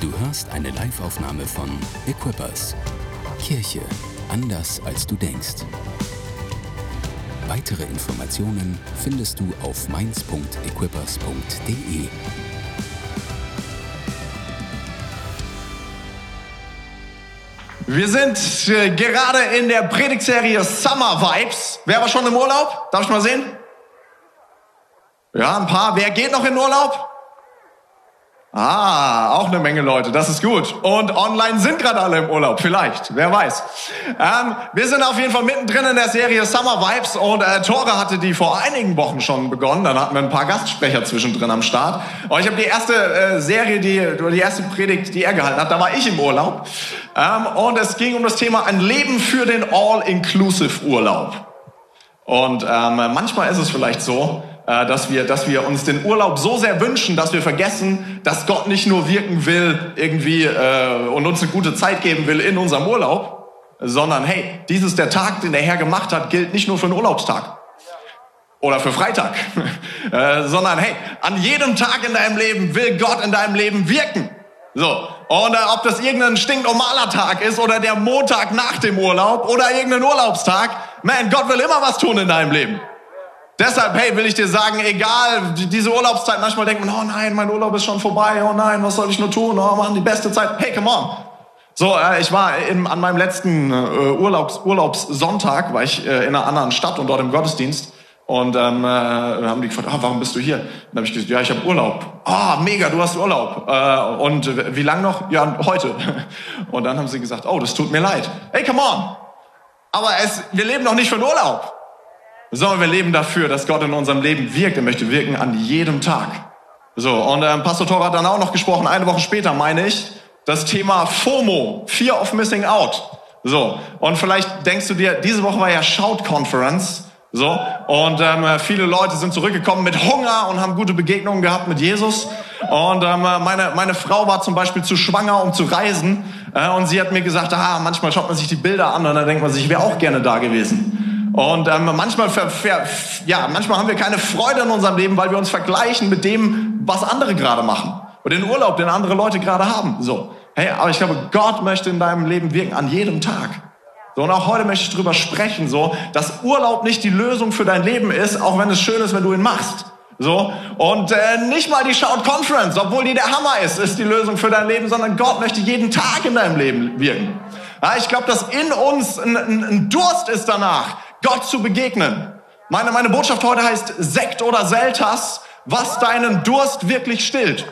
Du hörst eine Liveaufnahme von Equippers. Kirche anders als du denkst. Weitere Informationen findest du auf mainz.equippers.de. Wir sind äh, gerade in der Predigtserie Summer Vibes. Wer war schon im Urlaub? Darf ich mal sehen? Ja, ein paar. Wer geht noch in Urlaub? Ah, auch eine Menge Leute, das ist gut. Und online sind gerade alle im Urlaub, vielleicht, wer weiß. Ähm, wir sind auf jeden Fall mittendrin in der Serie Summer Vibes und äh, Tore hatte die vor einigen Wochen schon begonnen. Dann hatten wir ein paar Gastsprecher zwischendrin am Start. Und ich habe die erste äh, Serie, die, die erste Predigt, die er gehalten hat, da war ich im Urlaub. Ähm, und es ging um das Thema ein Leben für den All-Inclusive Urlaub. Und ähm, manchmal ist es vielleicht so, dass wir, dass wir uns den Urlaub so sehr wünschen, dass wir vergessen, dass Gott nicht nur wirken will irgendwie äh, und uns eine gute Zeit geben will in unserem Urlaub, sondern hey, dies ist der Tag, den der Herr gemacht hat, gilt nicht nur für einen Urlaubstag oder für Freitag, äh, sondern hey, an jedem Tag in deinem Leben will Gott in deinem Leben wirken. So. Und äh, ob das irgendein stinknormaler Tag ist oder der Montag nach dem Urlaub oder irgendein Urlaubstag, man, Gott will immer was tun in deinem Leben. Deshalb, hey, will ich dir sagen, egal, diese Urlaubszeit, manchmal denkt man, oh nein, mein Urlaub ist schon vorbei, oh nein, was soll ich nur tun, oh Mann, die beste Zeit, hey, come on. So, äh, ich war in, an meinem letzten äh, Urlaubs, Urlaubssonntag, war ich äh, in einer anderen Stadt und dort im Gottesdienst. Und ähm, äh, haben die gefragt, ah, warum bist du hier? dann habe ich gesagt, ja, ich habe Urlaub. Ah, mega, du hast Urlaub. Äh, und wie lang noch? Ja, heute. Und dann haben sie gesagt, oh, das tut mir leid. Hey, come on. Aber es, wir leben noch nicht den Urlaub sondern wir leben dafür, dass Gott in unserem Leben wirkt. Er möchte wirken an jedem Tag. So, und ähm, Pastor Thor hat dann auch noch gesprochen, eine Woche später meine ich, das Thema FOMO, Fear of Missing Out. So, und vielleicht denkst du dir, diese Woche war ja Shout Conference. So, und ähm, viele Leute sind zurückgekommen mit Hunger und haben gute Begegnungen gehabt mit Jesus. Und ähm, meine, meine Frau war zum Beispiel zu schwanger, um zu reisen. Äh, und sie hat mir gesagt, ah, manchmal schaut man sich die Bilder an und dann denkt man sich, ich wäre auch gerne da gewesen. Und ähm, manchmal, ver, ver, ja, manchmal haben wir keine Freude in unserem Leben, weil wir uns vergleichen mit dem, was andere gerade machen. Oder den Urlaub, den andere Leute gerade haben. So. Hey, aber ich glaube, Gott möchte in deinem Leben wirken an jedem Tag. So, und auch heute möchte ich drüber sprechen, so, dass Urlaub nicht die Lösung für dein Leben ist, auch wenn es schön ist, wenn du ihn machst. So, und äh, nicht mal die Shout Conference, obwohl die der Hammer ist, ist die Lösung für dein Leben, sondern Gott möchte jeden Tag in deinem Leben wirken. Ja, ich glaube, dass in uns ein, ein, ein Durst ist danach, Gott zu begegnen. Meine, meine Botschaft heute heißt Sekt oder Seltas, was deinen Durst wirklich stillt.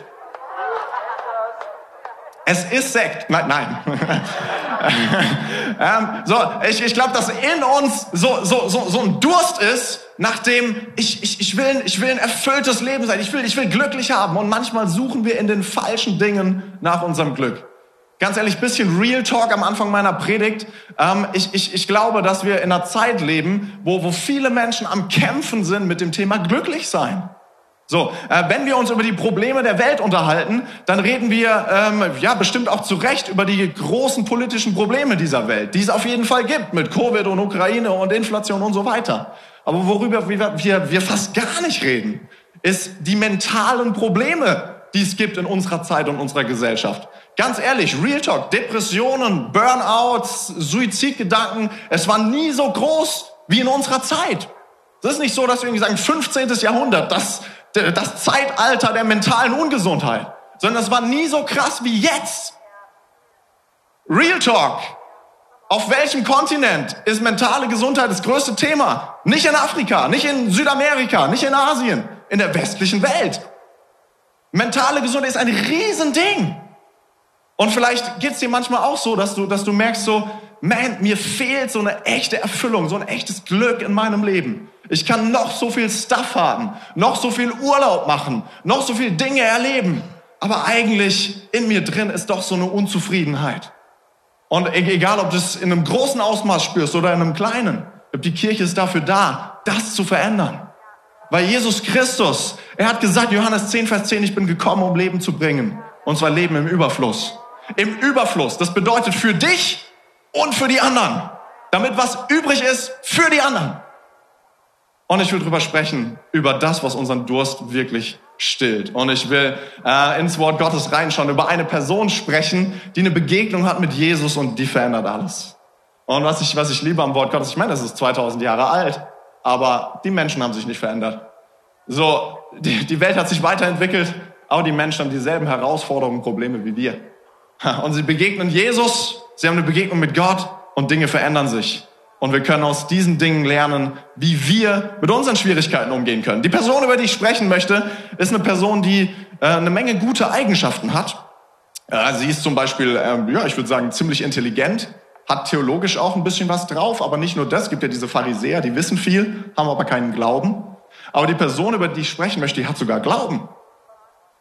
Es ist Sekt. Nein, nein. ähm, so, ich, ich glaube, dass in uns so, so, so, so ein Durst ist, nachdem ich, ich, ich, will, ich will ein erfülltes Leben sein. Ich will, ich will glücklich haben. Und manchmal suchen wir in den falschen Dingen nach unserem Glück. Ganz ehrlich, bisschen Real Talk am Anfang meiner Predigt. Ähm, ich, ich, ich glaube, dass wir in einer Zeit leben, wo, wo viele Menschen am Kämpfen sind mit dem Thema glücklich sein. So, äh, wenn wir uns über die Probleme der Welt unterhalten, dann reden wir ähm, ja bestimmt auch zu Recht über die großen politischen Probleme dieser Welt, die es auf jeden Fall gibt mit Covid und Ukraine und Inflation und so weiter. Aber worüber wir, wir, wir fast gar nicht reden, ist die mentalen Probleme, die es gibt in unserer Zeit und unserer Gesellschaft. Ganz ehrlich, Real Talk, Depressionen, Burnouts, Suizidgedanken, es war nie so groß wie in unserer Zeit. Es ist nicht so, dass wir irgendwie sagen, 15. Jahrhundert, das, das Zeitalter der mentalen Ungesundheit, sondern es war nie so krass wie jetzt. Real Talk. Auf welchem Kontinent ist mentale Gesundheit das größte Thema? Nicht in Afrika, nicht in Südamerika, nicht in Asien, in der westlichen Welt. Mentale Gesundheit ist ein Riesending. Und vielleicht geht's dir manchmal auch so, dass du, dass du merkst so, man, mir fehlt so eine echte Erfüllung, so ein echtes Glück in meinem Leben. Ich kann noch so viel Stuff haben, noch so viel Urlaub machen, noch so viel Dinge erleben. Aber eigentlich in mir drin ist doch so eine Unzufriedenheit. Und e-, egal, ob du es in einem großen Ausmaß spürst oder in einem kleinen, die Kirche ist dafür da, das zu verändern. Weil Jesus Christus, er hat gesagt, Johannes 10, Vers 10, ich bin gekommen, um Leben zu bringen. Und zwar Leben im Überfluss. Im Überfluss. Das bedeutet für dich und für die anderen. Damit was übrig ist für die anderen. Und ich will drüber sprechen, über das, was unseren Durst wirklich stillt. Und ich will äh, ins Wort Gottes reinschauen, über eine Person sprechen, die eine Begegnung hat mit Jesus und die verändert alles. Und was ich, was ich liebe am Wort Gottes, ich meine, das ist 2000 Jahre alt, aber die Menschen haben sich nicht verändert. So, die, die Welt hat sich weiterentwickelt, aber die Menschen haben dieselben Herausforderungen, Probleme wie wir. Und sie begegnen Jesus, sie haben eine Begegnung mit Gott und Dinge verändern sich. Und wir können aus diesen Dingen lernen, wie wir mit unseren Schwierigkeiten umgehen können. Die Person, über die ich sprechen möchte, ist eine Person, die äh, eine Menge gute Eigenschaften hat. Äh, sie ist zum Beispiel, äh, ja, ich würde sagen, ziemlich intelligent, hat theologisch auch ein bisschen was drauf, aber nicht nur das. Gibt ja diese Pharisäer, die wissen viel, haben aber keinen Glauben. Aber die Person, über die ich sprechen möchte, die hat sogar Glauben.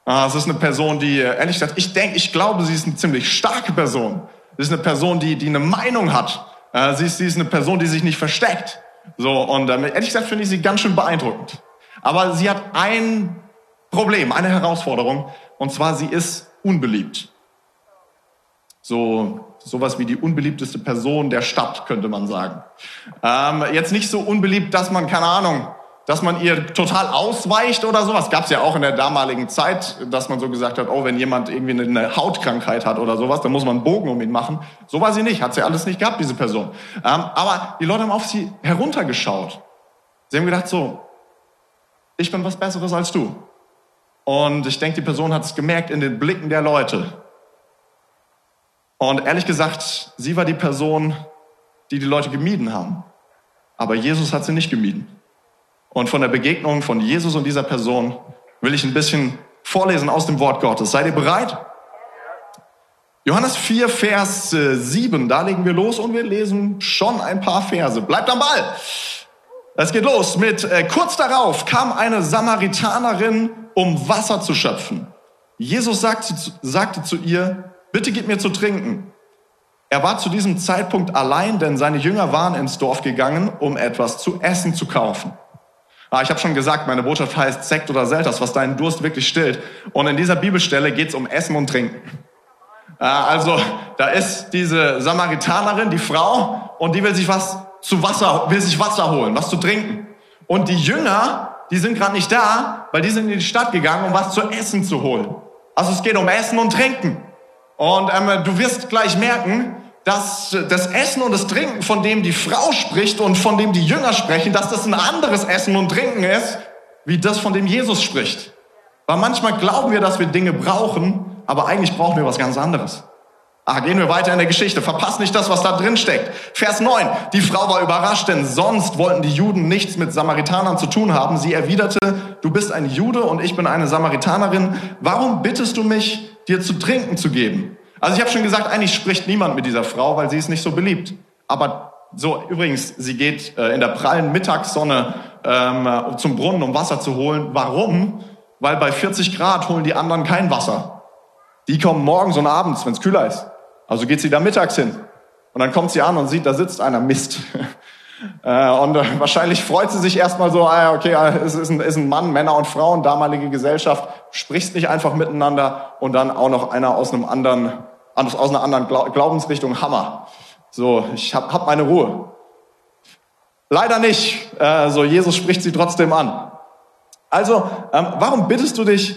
Äh, es ist eine Person, die, äh, ehrlich gesagt, ich denke, ich glaube, sie ist eine ziemlich starke Person. Sie ist eine Person, die, die eine Meinung hat äh, sie, ist, sie ist eine Person, die sich nicht versteckt. So, und ähm, ehrlich gesagt finde ich sie ganz schön beeindruckend. Aber sie hat ein Problem, eine Herausforderung, und zwar sie ist unbeliebt. So, sowas wie die unbeliebteste Person der Stadt, könnte man sagen. Ähm, jetzt nicht so unbeliebt, dass man, keine Ahnung, dass man ihr total ausweicht oder sowas. Gab es ja auch in der damaligen Zeit, dass man so gesagt hat, oh, wenn jemand irgendwie eine Hautkrankheit hat oder sowas, dann muss man einen Bogen um ihn machen. So war sie nicht, hat sie alles nicht gehabt, diese Person. Ähm, aber die Leute haben auf sie heruntergeschaut. Sie haben gedacht so, ich bin was Besseres als du. Und ich denke, die Person hat es gemerkt in den Blicken der Leute. Und ehrlich gesagt, sie war die Person, die die Leute gemieden haben. Aber Jesus hat sie nicht gemieden. Und von der Begegnung von Jesus und dieser Person will ich ein bisschen vorlesen aus dem Wort Gottes. Seid ihr bereit? Johannes 4, Vers 7, äh, da legen wir los und wir lesen schon ein paar Verse. Bleibt am Ball! Es geht los mit, äh, kurz darauf kam eine Samaritanerin, um Wasser zu schöpfen. Jesus sagte, sagte zu ihr, bitte gib mir zu trinken. Er war zu diesem Zeitpunkt allein, denn seine Jünger waren ins Dorf gegangen, um etwas zu essen zu kaufen. Ah, ich habe schon gesagt, meine Botschaft heißt Sekt oder Selters, was deinen Durst wirklich stillt. Und in dieser Bibelstelle geht es um Essen und Trinken. Ah, also da ist diese Samaritanerin, die Frau, und die will sich was zu Wasser, will sich Wasser holen, was zu trinken. Und die Jünger, die sind gerade nicht da, weil die sind in die Stadt gegangen, um was zu essen zu holen. Also es geht um Essen und Trinken. Und ähm, du wirst gleich merken, dass das Essen und das Trinken, von dem die Frau spricht und von dem die Jünger sprechen, dass das ein anderes Essen und Trinken ist, wie das, von dem Jesus spricht. Weil manchmal glauben wir, dass wir Dinge brauchen, aber eigentlich brauchen wir was ganz anderes. Ah, gehen wir weiter in der Geschichte. Verpasst nicht das, was da drin steckt. Vers 9. Die Frau war überrascht, denn sonst wollten die Juden nichts mit Samaritanern zu tun haben. Sie erwiderte, du bist ein Jude und ich bin eine Samaritanerin. Warum bittest du mich, dir zu trinken zu geben? Also ich habe schon gesagt, eigentlich spricht niemand mit dieser Frau, weil sie ist nicht so beliebt. Aber so, übrigens, sie geht äh, in der prallen Mittagssonne ähm, zum Brunnen, um Wasser zu holen. Warum? Weil bei 40 Grad holen die anderen kein Wasser. Die kommen morgens und abends, wenn es kühler ist. Also geht sie da mittags hin. Und dann kommt sie an und sieht, da sitzt einer Mist. Äh, und äh, wahrscheinlich freut sie sich erstmal so, ah, okay, es ist ein, ist ein Mann, Männer und Frauen, damalige Gesellschaft, sprichst nicht einfach miteinander und dann auch noch einer aus einem anderen aus einer anderen Glaubensrichtung, Hammer. So, ich habe hab meine Ruhe. Leider nicht. Äh, so, Jesus spricht sie trotzdem an. Also, ähm, warum bittest du dich,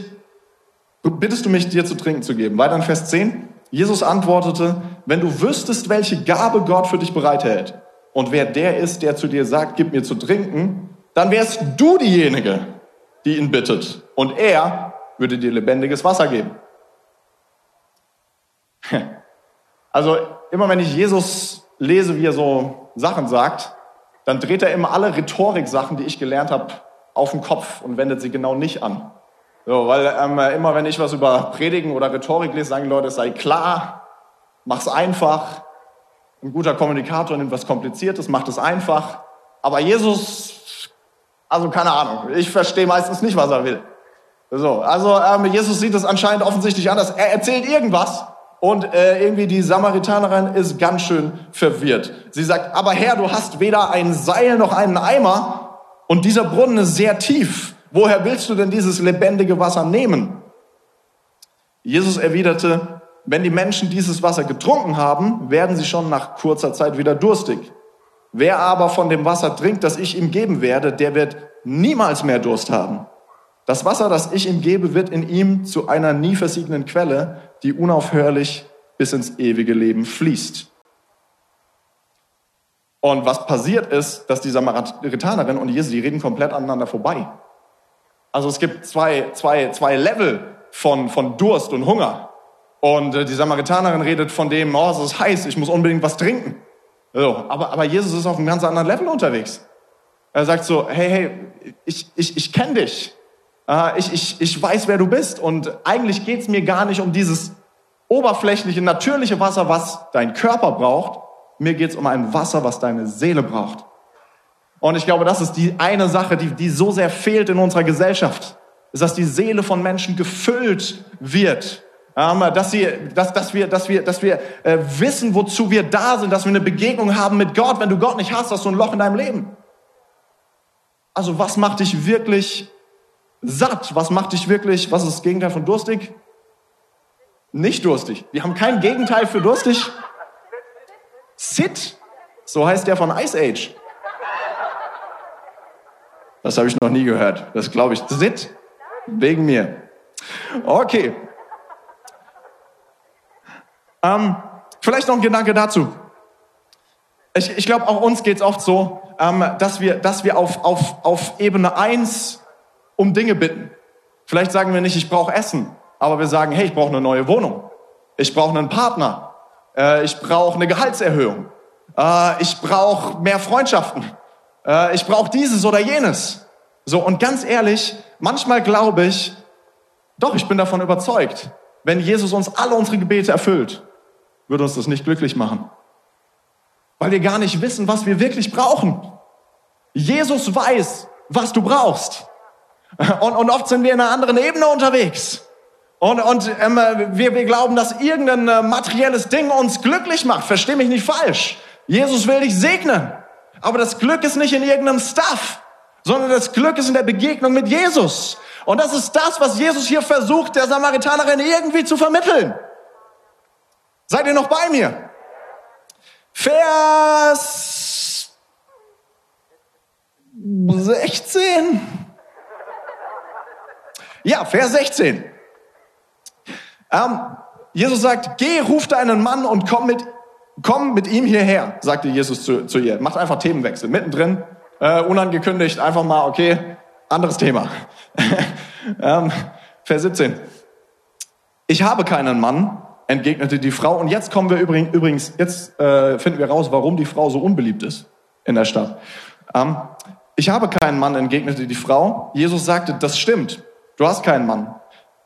bittest du mich, dir zu trinken zu geben? Weiter in Vers 10. Jesus antwortete, wenn du wüsstest, welche Gabe Gott für dich bereithält und wer der ist, der zu dir sagt, gib mir zu trinken, dann wärst du diejenige, die ihn bittet. Und er würde dir lebendiges Wasser geben. Also immer wenn ich Jesus lese, wie er so Sachen sagt, dann dreht er immer alle Rhetorik-Sachen, die ich gelernt habe, auf den Kopf und wendet sie genau nicht an. So, weil ähm, immer wenn ich was über Predigen oder Rhetorik lese, sagen die Leute, sei klar, mach's einfach. Ein guter Kommunikator nimmt was Kompliziertes, macht es einfach. Aber Jesus, also keine Ahnung, ich verstehe meistens nicht, was er will. So, also ähm, Jesus sieht es anscheinend offensichtlich anders. Er erzählt irgendwas und äh, irgendwie die Samaritanerin ist ganz schön verwirrt. Sie sagt, aber Herr, du hast weder ein Seil noch einen Eimer und dieser Brunnen ist sehr tief. Woher willst du denn dieses lebendige Wasser nehmen? Jesus erwiderte, wenn die Menschen dieses Wasser getrunken haben, werden sie schon nach kurzer Zeit wieder durstig. Wer aber von dem Wasser trinkt, das ich ihm geben werde, der wird niemals mehr Durst haben. Das Wasser, das ich ihm gebe, wird in ihm zu einer nie versiegenden Quelle, die unaufhörlich bis ins ewige Leben fließt. Und was passiert ist, dass die Samaritanerin und Jesus, die reden komplett aneinander vorbei. Also es gibt zwei, zwei, zwei Level von, von Durst und Hunger. Und äh, die Samaritanerin redet von dem, oh, es ist heiß, ich muss unbedingt was trinken. So, aber, aber Jesus ist auf einem ganz anderen Level unterwegs. Er sagt so, hey, hey, ich, ich, ich kenne dich. Äh, ich, ich, ich weiß, wer du bist. Und eigentlich geht's mir gar nicht um dieses oberflächliche, natürliche Wasser, was dein Körper braucht. Mir geht's um ein Wasser, was deine Seele braucht. Und ich glaube, das ist die eine Sache, die, die so sehr fehlt in unserer Gesellschaft. Ist, dass die Seele von Menschen gefüllt wird. Ähm, dass, sie, dass, dass wir, dass wir, dass wir äh, wissen, wozu wir da sind, dass wir eine Begegnung haben mit Gott. Wenn du Gott nicht hast, hast du ein Loch in deinem Leben. Also was macht dich wirklich satt? Was macht dich wirklich, was ist das Gegenteil von durstig? Nicht durstig. Wir haben kein Gegenteil für durstig. Sit. So heißt der von Ice Age. Das habe ich noch nie gehört. Das glaube ich. Sit. Wegen mir. Okay. Ähm, vielleicht noch ein Gedanke dazu. Ich, ich glaube, auch uns geht es oft so, ähm, dass wir, dass wir auf, auf, auf Ebene eins um Dinge bitten. Vielleicht sagen wir nicht, ich brauche Essen, aber wir sagen, hey, ich brauche eine neue Wohnung. Ich brauche einen Partner. Äh, ich brauche eine Gehaltserhöhung. Äh, ich brauche mehr Freundschaften. Äh, ich brauche dieses oder jenes. So, und ganz ehrlich, manchmal glaube ich, doch, ich bin davon überzeugt, wenn Jesus uns alle unsere Gebete erfüllt, würde uns das nicht glücklich machen. Weil wir gar nicht wissen, was wir wirklich brauchen. Jesus weiß, was du brauchst. Und, und oft sind wir in einer anderen Ebene unterwegs. Und, und ähm, wir, wir glauben, dass irgendein äh, materielles Ding uns glücklich macht. Versteh mich nicht falsch. Jesus will dich segnen. Aber das Glück ist nicht in irgendeinem Stuff, sondern das Glück ist in der Begegnung mit Jesus. Und das ist das, was Jesus hier versucht, der Samaritanerin irgendwie zu vermitteln. Seid ihr noch bei mir? Vers 16. Ja, Vers 16. Ähm, Jesus sagt, geh, ruf deinen Mann und komm mit, komm mit ihm hierher, sagte Jesus zu, zu ihr. Macht einfach Themenwechsel, mittendrin, äh, unangekündigt, einfach mal, okay, anderes Thema. ähm, Vers 17. Ich habe keinen Mann, entgegnete die Frau. Und jetzt kommen wir übrigens, jetzt äh, finden wir raus, warum die Frau so unbeliebt ist in der Stadt. Ähm, ich habe keinen Mann, entgegnete die Frau. Jesus sagte, das stimmt. Du hast keinen Mann.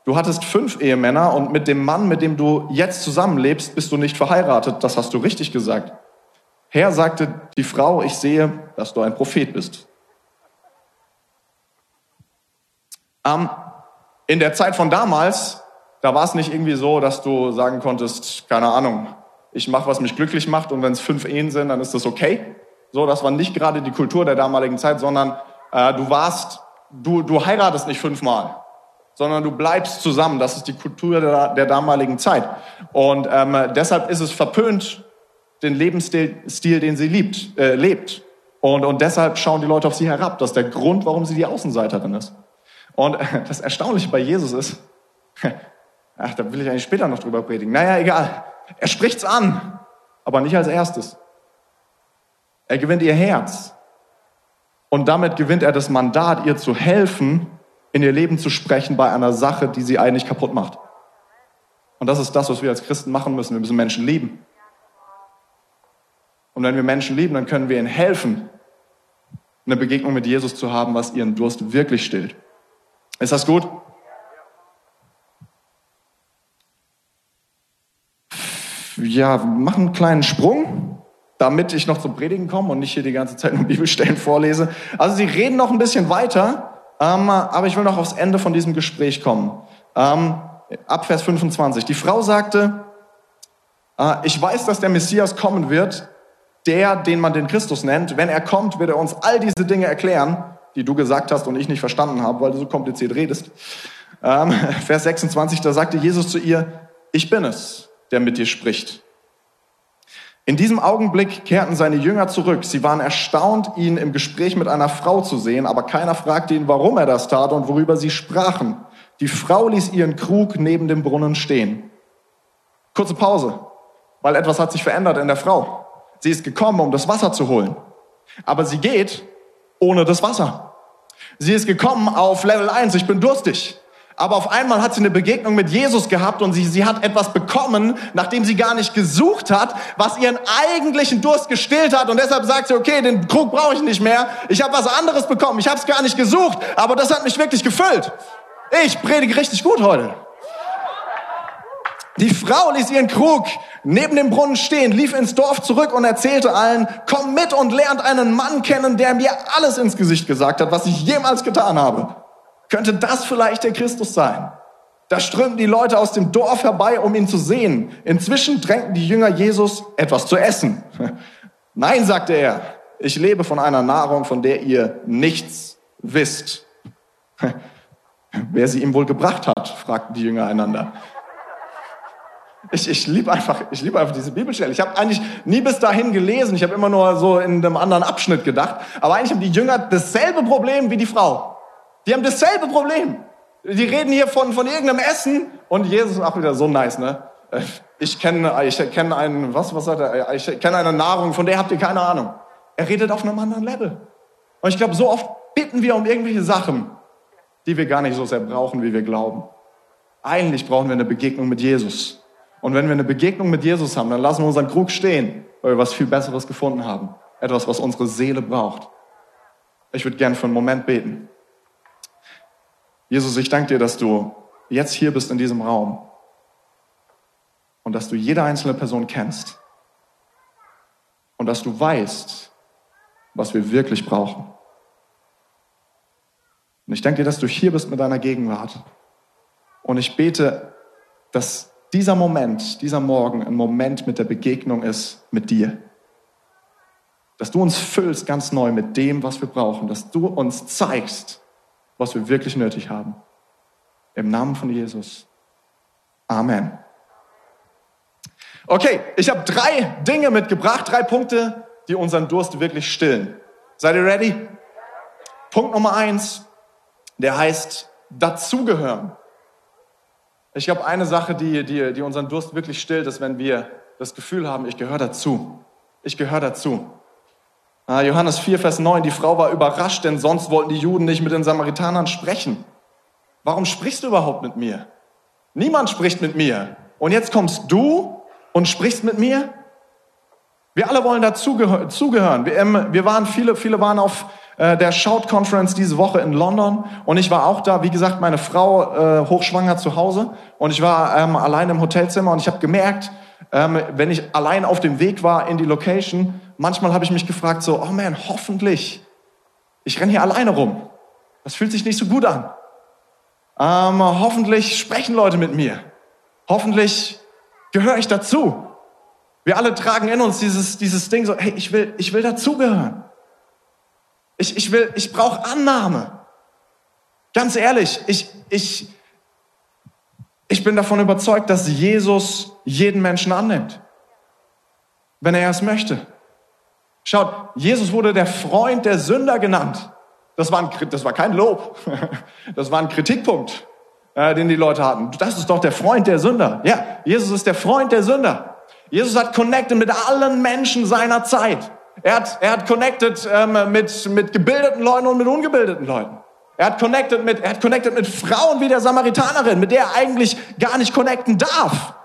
Du hattest fünf Ehemänner und mit dem Mann, mit dem du jetzt zusammenlebst, bist du nicht verheiratet. Das hast du richtig gesagt. Herr sagte die Frau, ich sehe, dass du ein Prophet bist. Ähm, in der Zeit von damals, da war es nicht irgendwie so, dass du sagen konntest, keine Ahnung, ich mache, was mich glücklich macht und wenn es fünf Ehen sind, dann ist das okay. So, das war nicht gerade die Kultur der damaligen Zeit, sondern äh, du warst, du, du heiratest nicht fünfmal sondern du bleibst zusammen. Das ist die Kultur der, der damaligen Zeit. Und ähm, deshalb ist es verpönt, den Lebensstil, Stil, den sie liebt, äh, lebt. Und, und deshalb schauen die Leute auf sie herab. Das ist der Grund, warum sie die Außenseiterin ist. Und äh, das Erstaunliche bei Jesus ist, ach, da will ich eigentlich später noch drüber predigen. Naja, egal. Er spricht's an, aber nicht als erstes. Er gewinnt ihr Herz. Und damit gewinnt er das Mandat, ihr zu helfen, in ihr Leben zu sprechen bei einer Sache, die sie eigentlich kaputt macht. Und das ist das, was wir als Christen machen müssen. Wir müssen Menschen lieben. Und wenn wir Menschen lieben, dann können wir ihnen helfen, eine Begegnung mit Jesus zu haben, was ihren Durst wirklich stillt. Ist das gut? Ja, mach einen kleinen Sprung, damit ich noch zum Predigen komme und nicht hier die ganze Zeit nur Bibelstellen vorlese. Also sie reden noch ein bisschen weiter ähm, aber ich will noch aufs Ende von diesem Gespräch kommen. Ähm, ab Vers 25. Die Frau sagte, äh, ich weiß, dass der Messias kommen wird, der, den man den Christus nennt. Wenn er kommt, wird er uns all diese Dinge erklären, die du gesagt hast und ich nicht verstanden habe, weil du so kompliziert redest. Ähm, Vers 26, da sagte Jesus zu ihr, ich bin es, der mit dir spricht. In diesem Augenblick kehrten seine Jünger zurück. Sie waren erstaunt, ihn im Gespräch mit einer Frau zu sehen, aber keiner fragte ihn, warum er das tat und worüber sie sprachen. Die Frau ließ ihren Krug neben dem Brunnen stehen. Kurze Pause, weil etwas hat sich verändert in der Frau. Sie ist gekommen, um das Wasser zu holen. Aber sie geht ohne das Wasser. Sie ist gekommen auf Level 1, ich bin durstig. Aber auf einmal hat sie eine Begegnung mit Jesus gehabt und sie, sie hat etwas bekommen, nachdem sie gar nicht gesucht hat, was ihren eigentlichen Durst gestillt hat. Und deshalb sagt sie, okay, den Krug brauche ich nicht mehr. Ich habe was anderes bekommen. Ich habe es gar nicht gesucht, aber das hat mich wirklich gefüllt. Ich predige richtig gut heute. Die Frau ließ ihren Krug neben dem Brunnen stehen, lief ins Dorf zurück und erzählte allen, komm mit und lernt einen Mann kennen, der mir alles ins Gesicht gesagt hat, was ich jemals getan habe. Könnte das vielleicht der Christus sein? Da strömten die Leute aus dem Dorf herbei, um ihn zu sehen. Inzwischen drängten die Jünger Jesus etwas zu essen. Nein, sagte er, ich lebe von einer Nahrung, von der ihr nichts wisst. Wer sie ihm wohl gebracht hat, fragten die Jünger einander. Ich, ich liebe einfach, ich liebe einfach diese Bibelstelle. Ich habe eigentlich nie bis dahin gelesen. Ich habe immer nur so in einem anderen Abschnitt gedacht. Aber eigentlich haben die Jünger dasselbe Problem wie die Frau. Die haben dasselbe Problem. Die reden hier von, von irgendeinem Essen und Jesus auch wieder so nice, ne? Ich kenne, ich kenne einen, was, was sagt er? Ich kenne eine Nahrung, von der habt ihr keine Ahnung. Er redet auf einem anderen Level. Und ich glaube, so oft bitten wir um irgendwelche Sachen, die wir gar nicht so sehr brauchen, wie wir glauben. Eigentlich brauchen wir eine Begegnung mit Jesus. Und wenn wir eine Begegnung mit Jesus haben, dann lassen wir unseren Krug stehen, weil wir was viel Besseres gefunden haben. Etwas, was unsere Seele braucht. Ich würde gern für einen Moment beten. Jesus, ich danke dir, dass du jetzt hier bist in diesem Raum und dass du jede einzelne Person kennst und dass du weißt, was wir wirklich brauchen. Und ich danke dir, dass du hier bist mit deiner Gegenwart. Und ich bete, dass dieser Moment, dieser Morgen ein Moment mit der Begegnung ist mit dir. Dass du uns füllst ganz neu mit dem, was wir brauchen. Dass du uns zeigst, was wir wirklich nötig haben. Im Namen von Jesus. Amen. Okay, ich habe drei Dinge mitgebracht, drei Punkte, die unseren Durst wirklich stillen. Seid ihr ready? Punkt Nummer eins, der heißt dazugehören. Ich glaube, eine Sache, die, die, die unseren Durst wirklich stillt, ist, wenn wir das Gefühl haben, ich gehöre dazu. Ich gehöre dazu. Ah, Johannes 4, Vers 9, die Frau war überrascht, denn sonst wollten die Juden nicht mit den Samaritanern sprechen. Warum sprichst du überhaupt mit mir? Niemand spricht mit mir. Und jetzt kommst du und sprichst mit mir? Wir alle wollen dazugehören. Ähm, wir waren, viele, viele waren auf äh, der Shout Conference diese Woche in London und ich war auch da, wie gesagt, meine Frau äh, hochschwanger zu Hause und ich war ähm, allein im Hotelzimmer und ich habe gemerkt, ähm, wenn ich allein auf dem Weg war in die Location, manchmal habe ich mich gefragt, so, oh man, hoffentlich, ich renne hier alleine rum. Das fühlt sich nicht so gut an. Ähm, hoffentlich sprechen Leute mit mir. Hoffentlich gehöre ich dazu. Wir alle tragen in uns dieses, dieses Ding so, hey, ich will, ich will dazugehören. Ich, ich will, ich brauche Annahme. Ganz ehrlich, ich, ich, ich bin davon überzeugt, dass Jesus jeden Menschen annimmt, wenn er es möchte. Schaut, Jesus wurde der Freund der Sünder genannt. Das war, ein, das war kein Lob. Das war ein Kritikpunkt, äh, den die Leute hatten. Das ist doch der Freund der Sünder. Ja, Jesus ist der Freund der Sünder. Jesus hat connected mit allen Menschen seiner Zeit. Er hat, er hat connected ähm, mit, mit gebildeten Leuten und mit ungebildeten Leuten. Er hat connected mit, er hat connected mit Frauen wie der Samaritanerin, mit der er eigentlich gar nicht connecten darf.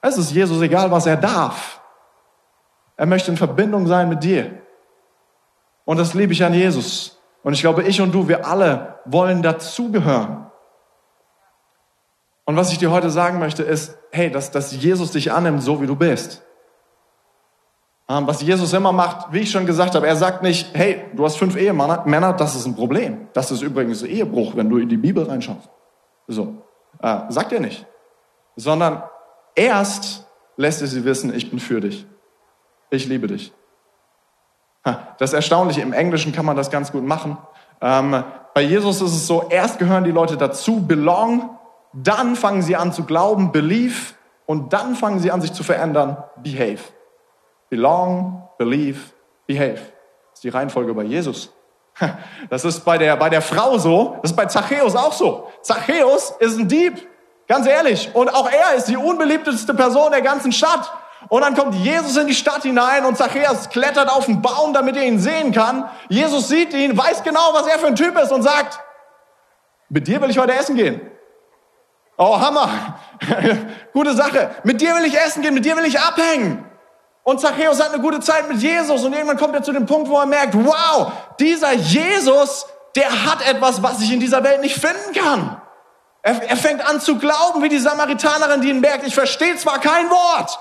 Es ist Jesus egal, was er darf. Er möchte in Verbindung sein mit dir. Und das liebe ich an Jesus. Und ich glaube, ich und du, wir alle wollen dazugehören. Und was ich dir heute sagen möchte, ist, hey, dass, dass Jesus dich annimmt, so wie du bist. Ähm, was Jesus immer macht, wie ich schon gesagt habe, er sagt nicht, hey, du hast fünf Ehemänner, das ist ein Problem. Das ist übrigens Ehebruch, wenn du in die Bibel reinschaust. So, äh, sagt er nicht. Sondern erst lässt er sie wissen, ich bin für dich ich liebe dich. Das ist erstaunlich, im Englischen kann man das ganz gut machen. Ähm, bei Jesus ist es so, erst gehören die Leute dazu, belong, dann fangen sie an zu glauben, believe, und dann fangen sie an, sich zu verändern, behave. Belong, believe, behave. Das ist die Reihenfolge bei Jesus. Das ist bei der, bei der Frau so, das ist bei Zachäus auch so. Zachäus ist ein Dieb, ganz ehrlich. Und auch er ist die unbeliebteste Person der ganzen Stadt. Und dann kommt Jesus in die Stadt hinein und Zachäus klettert auf den Baum, damit er ihn sehen kann. Jesus sieht ihn, weiß genau, was er für ein Typ ist und sagt, mit dir will ich heute essen gehen. Oh, Hammer. Gute Sache. Mit dir will ich essen gehen, mit dir will ich abhängen. Und Zachäus hat eine gute Zeit mit Jesus und irgendwann kommt er zu dem Punkt, wo er merkt, wow, dieser Jesus, der hat etwas, was ich in dieser Welt nicht finden kann. Er, er fängt an zu glauben, wie die Samaritanerin, die ihn merkt, ich verstehe zwar kein Wort,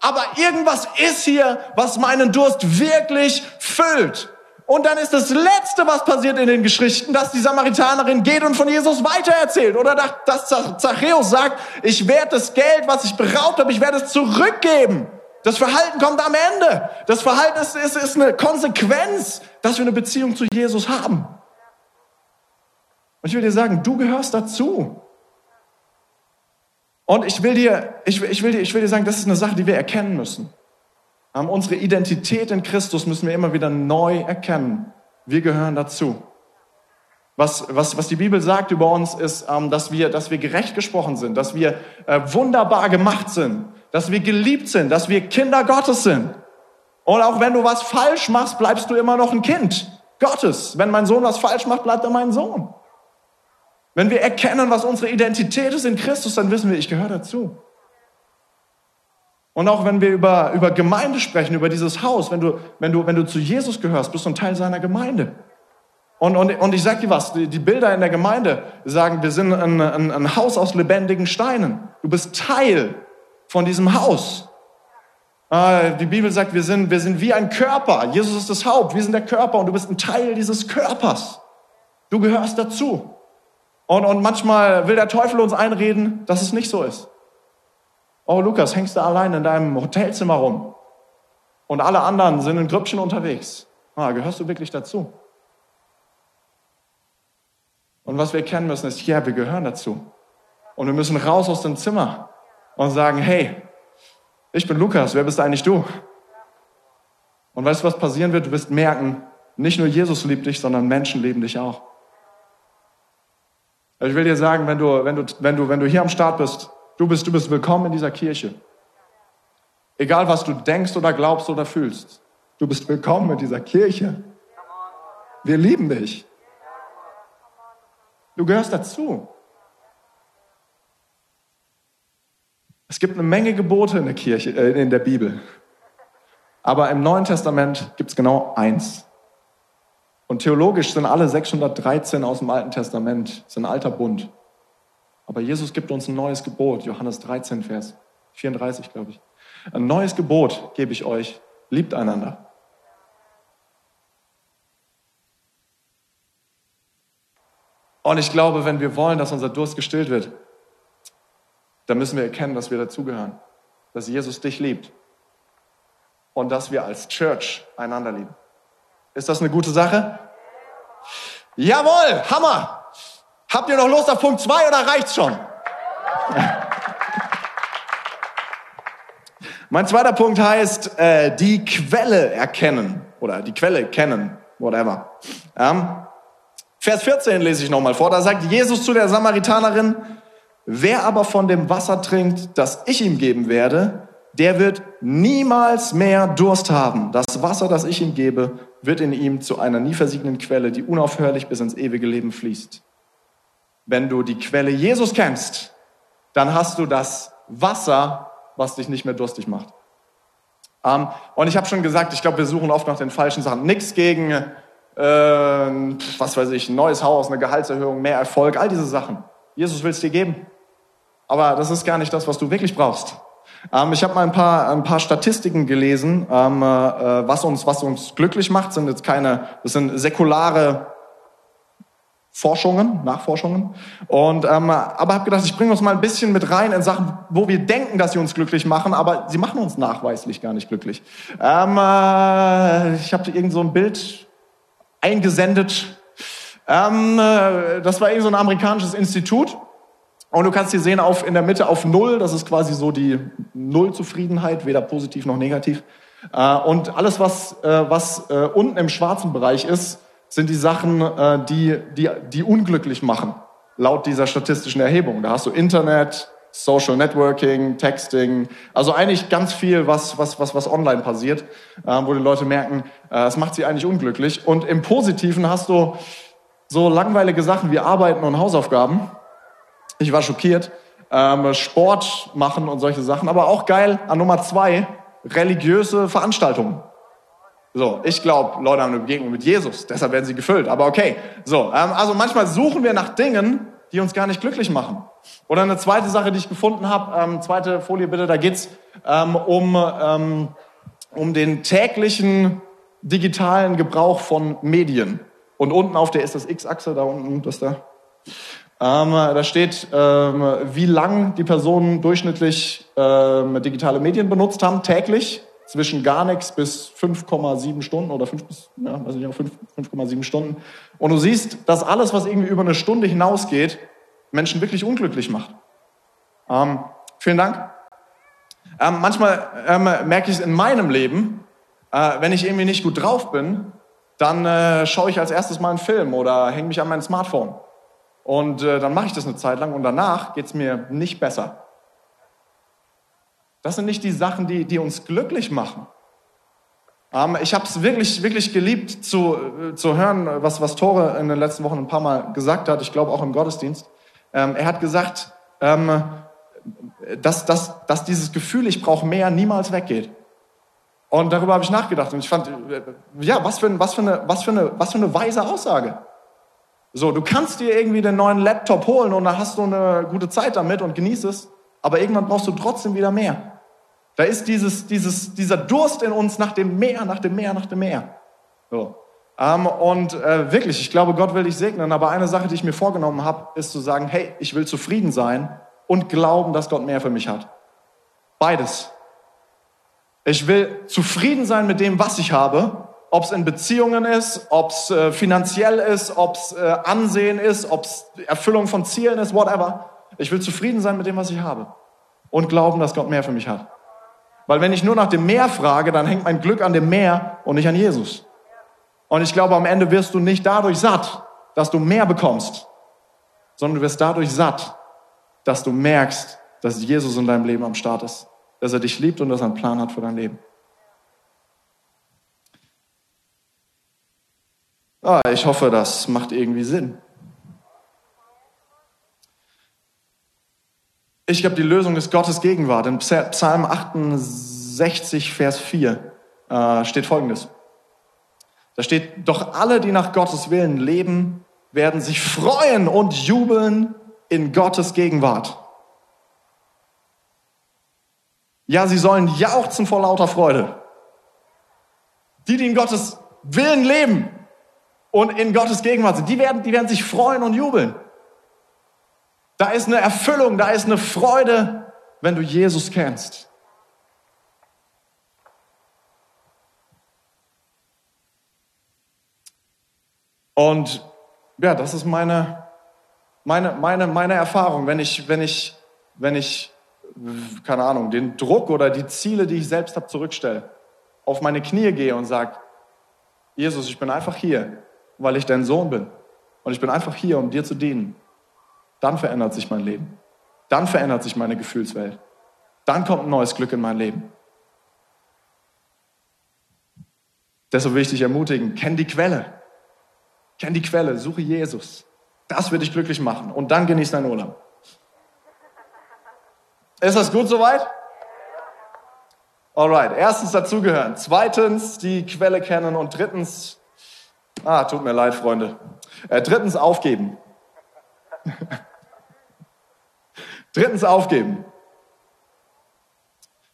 aber irgendwas ist hier, was meinen Durst wirklich füllt. Und dann ist das Letzte, was passiert in den Geschichten, dass die Samaritanerin geht und von Jesus weitererzählt. Oder dass Zachäus sagt, ich werde das Geld, was ich beraubt habe, ich werde es zurückgeben. Das Verhalten kommt am Ende. Das Verhalten ist, ist, ist eine Konsequenz, dass wir eine Beziehung zu Jesus haben. Und ich will dir sagen, du gehörst dazu. Und ich will dir, ich, ich, will dir, ich will dir sagen, das ist eine Sache, die wir erkennen müssen. Um, unsere Identität in Christus müssen wir immer wieder neu erkennen. Wir gehören dazu. Was, was, was die Bibel sagt über uns, ist, ähm, dass, wir, dass wir gerecht gesprochen sind, dass wir äh, wunderbar gemacht sind, dass wir geliebt sind, dass wir Kinder Gottes sind. Und auch wenn du was falsch machst, bleibst du immer noch ein Kind Gottes. Wenn mein Sohn was falsch macht, bleibt er mein Sohn. Wenn wir erkennen, was unsere Identität ist in Christus, dann wissen wir, ich gehöre dazu. Und auch wenn wir über, über Gemeinde sprechen, über dieses Haus, wenn du, wenn, du, wenn du zu Jesus gehörst, bist du ein Teil seiner Gemeinde. Und, und, und ich sag dir was, die, die Bilder in der Gemeinde sagen, wir sind ein, ein, ein Haus aus lebendigen Steinen. Du bist Teil von diesem Haus. Äh, die Bibel sagt, wir sind, wir sind wie ein Körper. Jesus ist das Haupt, wir sind der Körper und du bist ein Teil dieses Körpers. Du gehörst dazu. Und, und manchmal will der Teufel uns einreden, dass es nicht so ist. Oh, Lukas, hängst du allein in deinem Hotelzimmer rum und alle anderen sind in Grüppchen unterwegs. Ah, gehörst du wirklich dazu? Und was wir erkennen müssen, ist, ja, wir gehören dazu. Und wir müssen raus aus dem Zimmer und sagen, hey, ich bin Lukas, wer bist eigentlich du? Und weißt du, was passieren wird? Du wirst merken, nicht nur Jesus liebt dich, sondern Menschen lieben dich auch. Ich will dir sagen, wenn du, wenn du, wenn du, wenn du hier am Start bist, du bist, du bist willkommen in dieser Kirche. Egal was du denkst oder glaubst oder fühlst, du bist willkommen in dieser Kirche. Wir lieben dich. Du gehörst dazu. Es gibt eine Menge Gebote in der Kirche, äh, in der Bibel. Aber im Neuen Testament gibt es genau eins. Und theologisch sind alle 613 aus dem Alten Testament, sind ein alter Bund. Aber Jesus gibt uns ein neues Gebot, Johannes 13, Vers 34, glaube ich. Ein neues Gebot gebe ich euch, liebt einander. Und ich glaube, wenn wir wollen, dass unser Durst gestillt wird, dann müssen wir erkennen, dass wir dazugehören, dass Jesus dich liebt und dass wir als Church einander lieben. Ist das eine gute Sache? Jawohl, Hammer! Habt ihr noch Lust auf Punkt 2 oder reicht's schon? mein zweiter Punkt heißt, äh, die Quelle erkennen oder die Quelle kennen, whatever. Ähm, Vers 14 lese ich nochmal vor. Da sagt Jesus zu der Samaritanerin, Wer aber von dem Wasser trinkt, das ich ihm geben werde, der wird niemals mehr Durst haben. Das Wasser, das ich ihm gebe, wird in ihm zu einer nie versiegenden Quelle, die unaufhörlich bis ins ewige Leben fließt. Wenn du die Quelle Jesus kennst, dann hast du das Wasser, was dich nicht mehr durstig macht. Ähm, und ich habe schon gesagt, ich glaube, wir suchen oft nach den falschen Sachen. Nichts gegen, äh, was weiß ich, ein neues Haus, eine Gehaltserhöhung, mehr Erfolg, all diese Sachen. Jesus will es dir geben. Aber das ist gar nicht das, was du wirklich brauchst. Ähm, ich habe mal ein paar, ein paar Statistiken gelesen, ähm, äh, was, uns, was uns glücklich macht, sind jetzt keine, das sind säkulare Forschungen, Nachforschungen. Und ähm, aber habe gedacht, ich bringe uns mal ein bisschen mit rein in Sachen, wo wir denken, dass sie uns glücklich machen, aber sie machen uns nachweislich gar nicht glücklich. Ähm, äh, ich habe irgend so ein Bild eingesendet. Ähm, äh, das war irgend so ein amerikanisches Institut und du kannst hier sehen, auf, in der Mitte auf Null, das ist quasi so die Nullzufriedenheit, weder positiv noch negativ. Äh, und alles, was, äh, was äh, unten im schwarzen Bereich ist, sind die Sachen, äh, die, die, die unglücklich machen, laut dieser statistischen Erhebung. Da hast du Internet, Social Networking, Texting, also eigentlich ganz viel, was, was, was, was online passiert, äh, wo die Leute merken, es macht sie eigentlich unglücklich. Und im Positiven hast du so langweilige Sachen wie Arbeiten und Hausaufgaben. Ich war schockiert. Ähm, Sport machen und solche Sachen. Aber auch geil an Nummer zwei, religiöse Veranstaltungen. So, ich glaube, Leute haben eine Begegnung mit Jesus, deshalb werden sie gefüllt. Aber okay. So, ähm, also manchmal suchen wir nach Dingen, die uns gar nicht glücklich machen. Oder eine zweite Sache, die ich gefunden habe, ähm, zweite Folie bitte, da geht's ähm, um, ähm, um den täglichen digitalen Gebrauch von Medien. Und unten auf der ist das X-Achse, da unten, das da. Ähm, da steht, ähm, wie lang die Personen durchschnittlich ähm, digitale Medien benutzt haben, täglich, zwischen gar nichts bis 5,7 Stunden oder 5 bis, ja, weiß nicht, 5,7 Stunden. Und du siehst, dass alles, was irgendwie über eine Stunde hinausgeht, Menschen wirklich unglücklich macht. Ähm, vielen Dank. Ähm, manchmal ähm, merke ich es in meinem Leben, äh, wenn ich irgendwie nicht gut drauf bin, dann äh, schaue ich als erstes mal einen Film oder hänge mich an mein Smartphone. Und äh, dann mache ich das eine Zeit lang und danach geht es mir nicht besser. Das sind nicht die Sachen, die, die uns glücklich machen. Ähm, ich habe es wirklich, wirklich geliebt zu, äh, zu hören, was, was Tore in den letzten Wochen ein paar Mal gesagt hat. Ich glaube auch im Gottesdienst. Ähm, er hat gesagt, ähm, dass, dass, dass dieses Gefühl, ich brauche mehr, niemals weggeht. Und darüber habe ich nachgedacht und ich fand, äh, ja, was für, was, für eine, was, für eine, was für eine weise Aussage. So, du kannst dir irgendwie den neuen Laptop holen und dann hast du eine gute Zeit damit und genießt es, aber irgendwann brauchst du trotzdem wieder mehr. Da ist dieses, dieses, dieser Durst in uns nach dem Meer, nach dem Meer, nach dem Meer. So. Ähm, und äh, wirklich, ich glaube, Gott will dich segnen, aber eine Sache, die ich mir vorgenommen habe, ist zu sagen, hey, ich will zufrieden sein und glauben, dass Gott mehr für mich hat. Beides. Ich will zufrieden sein mit dem, was ich habe, ob es in Beziehungen ist, ob es äh, finanziell ist, ob es äh, Ansehen ist, ob es Erfüllung von Zielen ist, whatever. Ich will zufrieden sein mit dem, was ich habe und glauben, dass Gott mehr für mich hat. Weil wenn ich nur nach dem Meer frage, dann hängt mein Glück an dem Meer und nicht an Jesus. Und ich glaube, am Ende wirst du nicht dadurch satt, dass du mehr bekommst, sondern du wirst dadurch satt, dass du merkst, dass Jesus in deinem Leben am Start ist, dass er dich liebt und dass er einen Plan hat für dein Leben. Ah, ich hoffe, das macht irgendwie Sinn. Ich glaube, die Lösung ist Gottes Gegenwart. In Psalm 68, Vers 4 äh, steht Folgendes. Da steht, doch alle, die nach Gottes Willen leben, werden sich freuen und jubeln in Gottes Gegenwart. Ja, sie sollen jauchzen vor lauter Freude. Die, die in Gottes Willen leben und in Gottes Gegenwart sind, die werden, die werden sich freuen und jubeln. Da ist eine Erfüllung, da ist eine Freude, wenn du Jesus kennst. Und ja, das ist meine, meine, meine, meine Erfahrung. Wenn ich, wenn ich, wenn ich, keine Ahnung, den Druck oder die Ziele, die ich selbst habe, zurückstelle, auf meine Knie gehe und sage, Jesus, ich bin einfach hier, weil ich dein Sohn bin. Und ich bin einfach hier, um dir zu dienen. Dann verändert sich mein Leben. Dann verändert sich meine Gefühlswelt. Dann kommt ein neues Glück in mein Leben. Deshalb will ich dich ermutigen, kenn die Quelle. Kenn die Quelle, suche Jesus. Das wird dich glücklich machen. Und dann genieß deinen Urlaub. Ist das gut soweit? Alright. Erstens dazugehören. Zweitens die Quelle kennen. Und drittens, ah, tut mir leid, Freunde. Äh, drittens aufgeben. drittens aufgeben.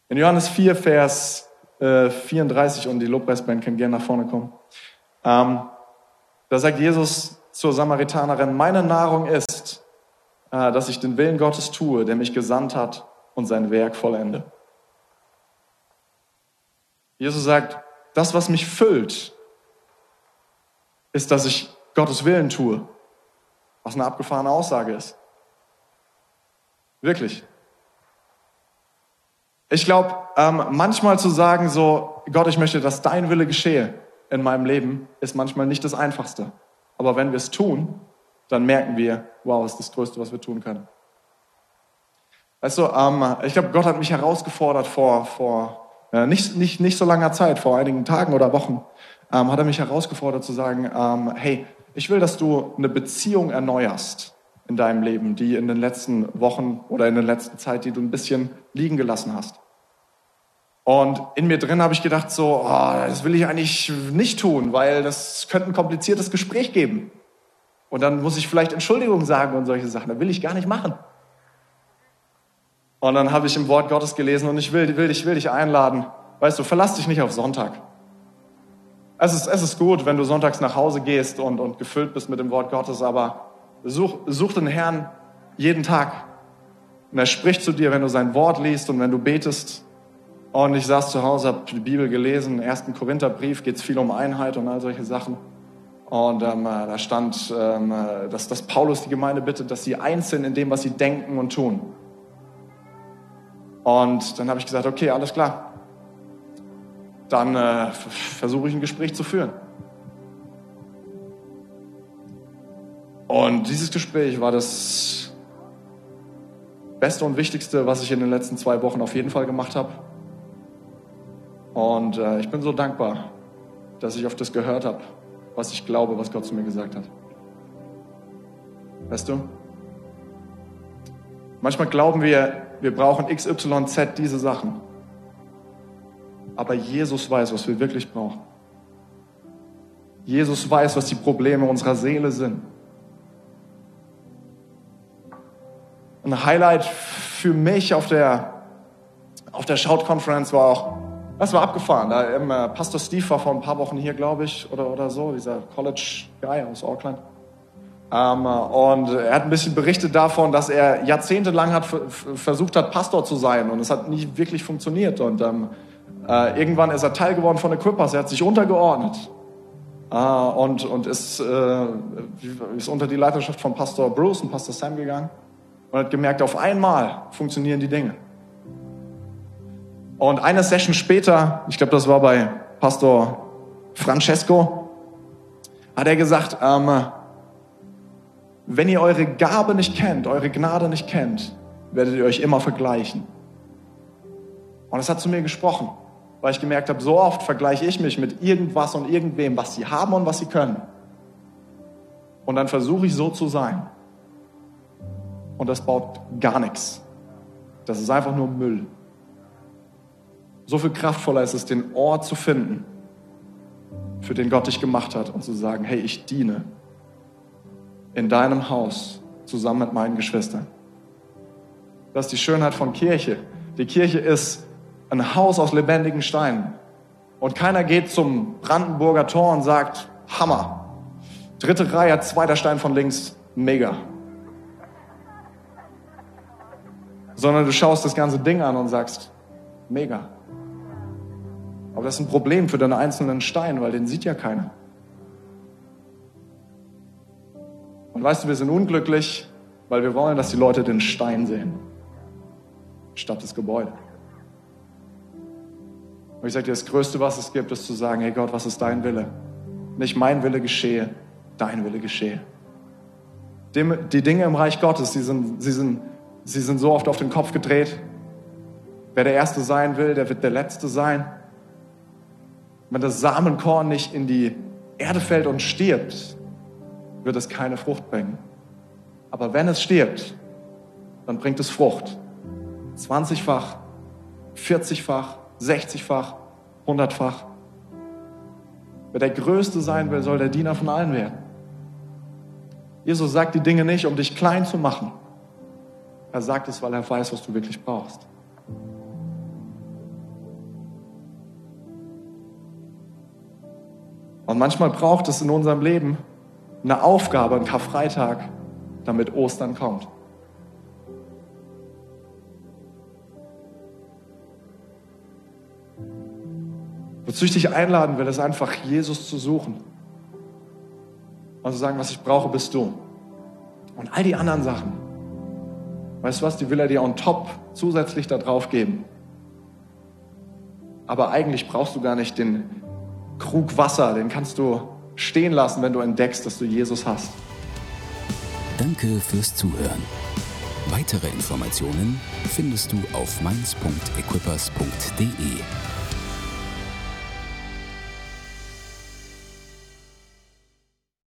In Johannes 4, Vers äh, 34, und die Lobpreisband kann gerne nach vorne kommen. Ähm, da sagt Jesus zur Samaritanerin, meine Nahrung ist, äh, dass ich den Willen Gottes tue, der mich gesandt hat und sein Werk vollende. Jesus sagt, das, was mich füllt, ist, dass ich Gottes Willen tue. Was eine abgefahrene Aussage ist. Wirklich. Ich glaube, ähm, manchmal zu sagen so, Gott, ich möchte, dass dein Wille geschehe in meinem Leben, ist manchmal nicht das Einfachste. Aber wenn wir es tun, dann merken wir, wow, ist das Größte, was wir tun können. Weißt du, ähm, ich glaube, Gott hat mich herausgefordert vor, vor äh, nicht, nicht, nicht so langer Zeit, vor einigen Tagen oder Wochen, ähm, hat er mich herausgefordert zu sagen, ähm, hey, ich will, dass du eine Beziehung erneuerst in deinem Leben, die in den letzten Wochen oder in der letzten Zeit, die du ein bisschen liegen gelassen hast. Und in mir drin habe ich gedacht, so, oh, das will ich eigentlich nicht tun, weil das könnte ein kompliziertes Gespräch geben. Und dann muss ich vielleicht Entschuldigung sagen und solche Sachen. Das will ich gar nicht machen. Und dann habe ich im Wort Gottes gelesen und ich will, will, ich will dich einladen. Weißt du, verlass dich nicht auf Sonntag. Es ist, es ist gut, wenn du sonntags nach Hause gehst und, und gefüllt bist mit dem Wort Gottes, aber such, such den Herrn jeden Tag. Und er spricht zu dir, wenn du sein Wort liest und wenn du betest. Und ich saß zu Hause, habe die Bibel gelesen, im ersten Korintherbrief geht es viel um Einheit und all solche Sachen. Und ähm, äh, da stand, ähm, äh, dass, dass Paulus die Gemeinde bittet, dass sie eins sind in dem, was sie denken und tun. Und dann habe ich gesagt, okay, alles klar. Dann äh, versuche ich ein Gespräch zu führen. Und dieses Gespräch war das Beste und Wichtigste, was ich in den letzten zwei Wochen auf jeden Fall gemacht habe. Und äh, ich bin so dankbar, dass ich auf das gehört habe was ich glaube, was Gott zu mir gesagt hat. Weißt du? Manchmal glauben wir, wir brauchen XYZ, diese Sachen. Aber Jesus weiß, was wir wirklich brauchen. Jesus weiß, was die Probleme unserer Seele sind. Ein Highlight für mich auf der, auf der Shout-Conference war auch, das war abgefahren. Da, ähm, Pastor Steve war vor ein paar Wochen hier, glaube ich, oder, oder so, dieser College-Guy aus Auckland. Ähm, und er hat ein bisschen berichtet davon, dass er jahrzehntelang hat versucht hat, Pastor zu sein und es hat nicht wirklich funktioniert. Und ähm, äh, irgendwann ist er Teil geworden von Equippers, er hat sich untergeordnet äh, und, und ist, äh, ist unter die Leiterschaft von Pastor Bruce und Pastor Sam gegangen und hat gemerkt, auf einmal funktionieren die Dinge. Und eine Session später, ich glaube, das war bei Pastor Francesco, hat er gesagt, ähm, wenn ihr eure Gabe nicht kennt, eure Gnade nicht kennt, werdet ihr euch immer vergleichen. Und es hat zu mir gesprochen, weil ich gemerkt habe, so oft vergleiche ich mich mit irgendwas und irgendwem, was sie haben und was sie können. Und dann versuche ich so zu sein. Und das baut gar nichts. Das ist einfach nur Müll. So viel kraftvoller ist es, den Ort zu finden, für den Gott dich gemacht hat und zu sagen, hey, ich diene in deinem Haus zusammen mit meinen Geschwistern. Das ist die Schönheit von Kirche. Die Kirche ist ein Haus aus lebendigen Steinen. Und keiner geht zum Brandenburger Tor und sagt, Hammer. Dritte Reihe, zweiter Stein von links, mega. Sondern du schaust das ganze Ding an und sagst, mega. Aber das ist ein Problem für den einzelnen Stein, weil den sieht ja keiner. Und weißt du, wir sind unglücklich, weil wir wollen, dass die Leute den Stein sehen, statt das Gebäude. Und ich sage dir, das Größte, was es gibt, ist zu sagen, hey Gott, was ist dein Wille? Nicht mein Wille geschehe, dein Wille geschehe. Die Dinge im Reich Gottes, sie sind, sie, sind, sie sind so oft auf den Kopf gedreht. Wer der Erste sein will, der wird der Letzte sein. Wenn das Samenkorn nicht in die Erde fällt und stirbt, wird es keine Frucht bringen. Aber wenn es stirbt, dann bringt es Frucht. 20-fach, 40-fach, 60-fach, 100-fach. Wer der Größte sein will, soll der Diener von allen werden. Jesus sagt die Dinge nicht, um dich klein zu machen. Er sagt es, weil er weiß, was du wirklich brauchst. Und manchmal braucht es in unserem Leben eine Aufgabe, einen Karfreitag, damit Ostern kommt. Wozu ich dich einladen will, ist einfach Jesus zu suchen. Und zu sagen, was ich brauche, bist du. Und all die anderen Sachen, weißt du was, die will er dir on top zusätzlich da drauf geben. aber eigentlich brauchst du gar nicht den Krug Wasser, den kannst du stehen lassen, wenn du entdeckst, dass du Jesus hast. Danke fürs Zuhören. Weitere Informationen findest du auf mainz.equippers.de.